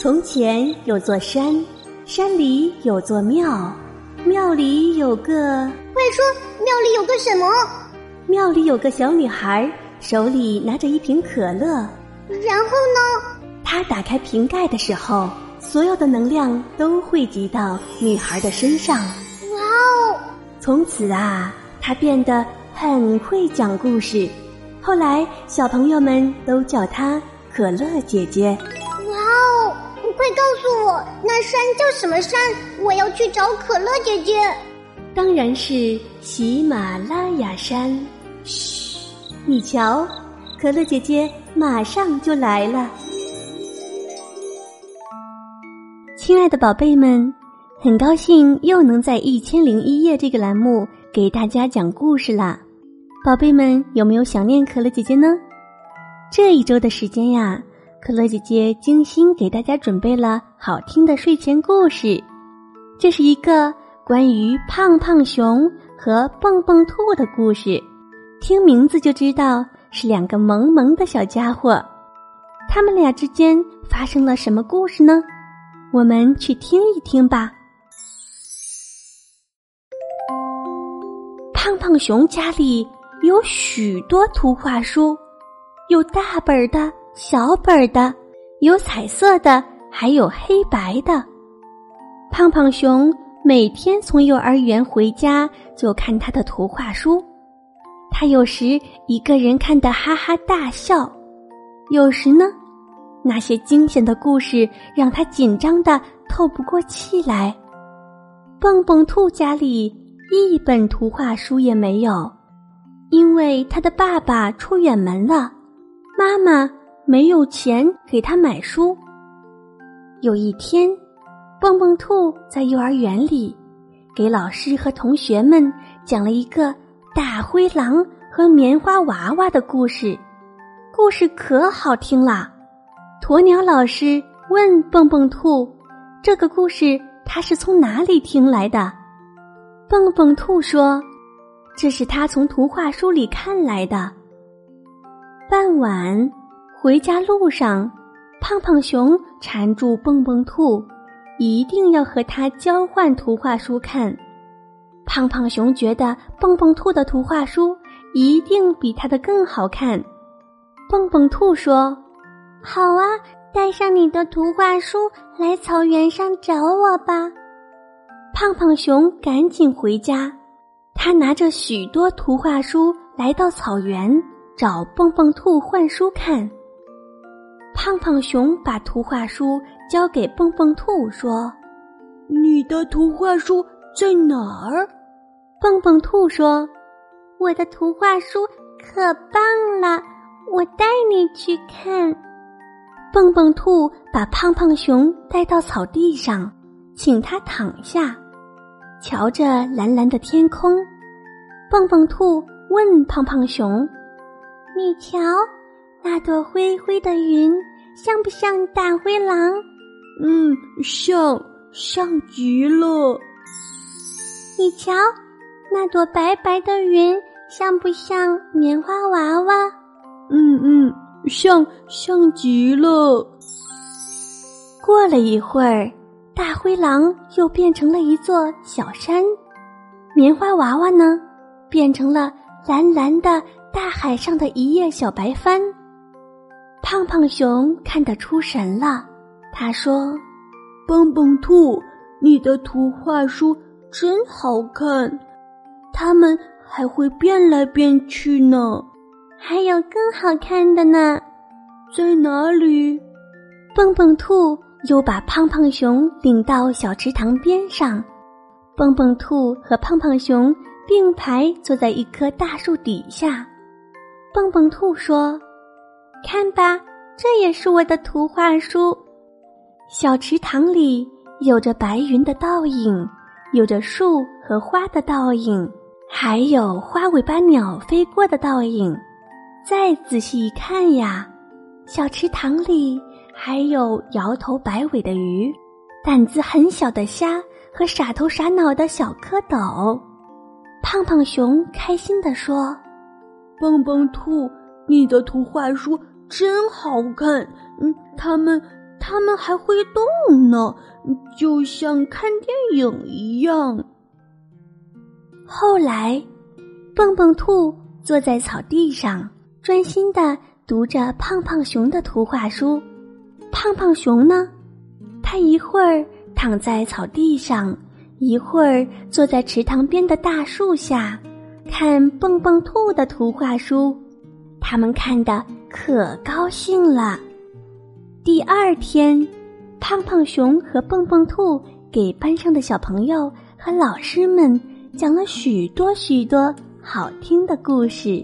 从前有座山，山里有座庙，庙里有个……快说，庙里有个什么？庙里有个小女孩，手里拿着一瓶可乐。然后呢？她打开瓶盖的时候，所有的能量都汇集到女孩的身上。哇哦！从此啊，她变得很会讲故事。后来，小朋友们都叫她可乐姐姐。快告诉我，那山叫什么山？我要去找可乐姐姐。当然是喜马拉雅山。嘘，你瞧，可乐姐姐马上就来了。亲爱的宝贝们，很高兴又能在《一千零一夜》这个栏目给大家讲故事啦。宝贝们有没有想念可乐姐姐呢？这一周的时间呀。可乐姐姐精心给大家准备了好听的睡前故事，这是一个关于胖胖熊和蹦蹦兔的故事。听名字就知道是两个萌萌的小家伙，他们俩之间发生了什么故事呢？我们去听一听吧。胖胖熊家里有许多图画书，有大本的。小本的，有彩色的，还有黑白的。胖胖熊每天从幼儿园回家就看他的图画书，他有时一个人看得哈哈大笑，有时呢，那些惊险的故事让他紧张的透不过气来。蹦蹦兔家里一本图画书也没有，因为他的爸爸出远门了，妈妈。没有钱给他买书。有一天，蹦蹦兔在幼儿园里给老师和同学们讲了一个大灰狼和棉花娃娃的故事，故事可好听了。鸵鸟老师问蹦蹦兔：“这个故事他是从哪里听来的？”蹦蹦兔说：“这是他从图画书里看来的。”傍晚。回家路上，胖胖熊缠住蹦蹦兔，一定要和他交换图画书看。胖胖熊觉得蹦蹦兔的图画书一定比他的更好看。蹦蹦兔说：“好啊，带上你的图画书来草原上找我吧。”胖胖熊赶紧回家，他拿着许多图画书来到草原找蹦蹦兔换书看。胖胖熊把图画书交给蹦蹦兔，说：“你的图画书在哪儿？”蹦蹦兔说：“我的图画书可棒了，我带你去看。”蹦蹦兔把胖胖熊带到草地上，请他躺下，瞧着蓝蓝的天空。蹦蹦兔问胖胖熊：“你瞧。”那朵灰灰的云像不像大灰狼？嗯，像，像极了。你瞧，那朵白白的云像不像棉花娃娃？嗯嗯，像，像极了。过了一会儿，大灰狼又变成了一座小山，棉花娃娃呢，变成了蓝蓝的大海上的一叶小白帆。胖胖熊看得出神了，他说：“蹦蹦兔，你的图画书真好看，它们还会变来变去呢。还有更好看的呢，在哪里？”蹦蹦兔又把胖胖熊领到小池塘边上，蹦蹦兔和胖胖熊并排坐在一棵大树底下。蹦蹦兔说。看吧，这也是我的图画书。小池塘里有着白云的倒影，有着树和花的倒影，还有花尾巴鸟飞过的倒影。再仔细一看呀，小池塘里还有摇头摆尾的鱼，胆子很小的虾和傻头傻脑的小蝌蚪。胖胖熊开心地说：“蹦蹦兔。”你的图画书真好看，嗯，它们，它们还会动呢，就像看电影一样。后来，蹦蹦兔坐在草地上，专心的读着胖胖熊的图画书。胖胖熊呢，他一会儿躺在草地上，一会儿坐在池塘边的大树下，看蹦蹦兔的图画书。他们看的可高兴了。第二天，胖胖熊和蹦蹦兔给班上的小朋友和老师们讲了许多许多好听的故事，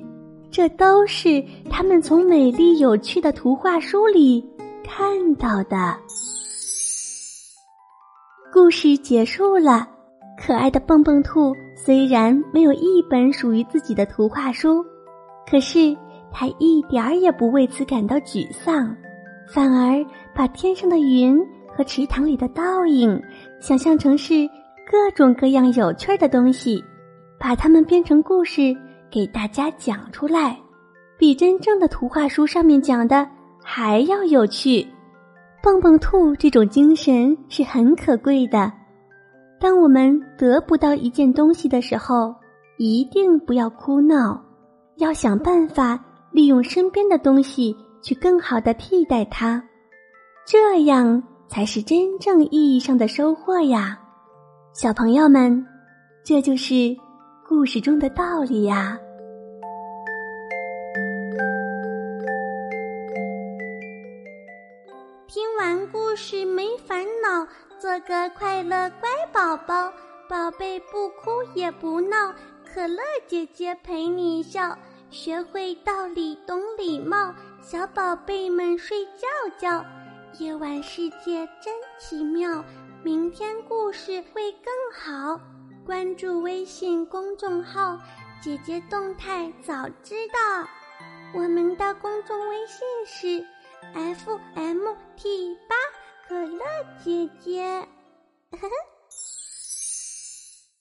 这都是他们从美丽有趣的图画书里看到的。故事结束了，可爱的蹦蹦兔虽然没有一本属于自己的图画书，可是它一点儿也不为此感到沮丧。反而把天上的云和池塘里的倒影想象成是各种各样有趣的东西，把它们编成故事给大家讲出来，比真正的图画书上面讲的还要有趣。蹦蹦兔这种精神是很可贵的。当我们得不到一件东西的时候，一定不要哭闹，要想办法利用身边的东西。去更好的替代它，这样才是真正意义上的收获呀，小朋友们，这就是故事中的道理呀。听完故事没烦恼，做个快乐乖宝宝，宝贝不哭也不闹，可乐姐姐陪你笑。学会道理，懂礼貌，小宝贝们睡觉觉。夜晚世界真奇妙，明天故事会更好。关注微信公众号“姐姐动态”，早知道。我们的公众微信是 f m t 八可乐姐姐。呵呵。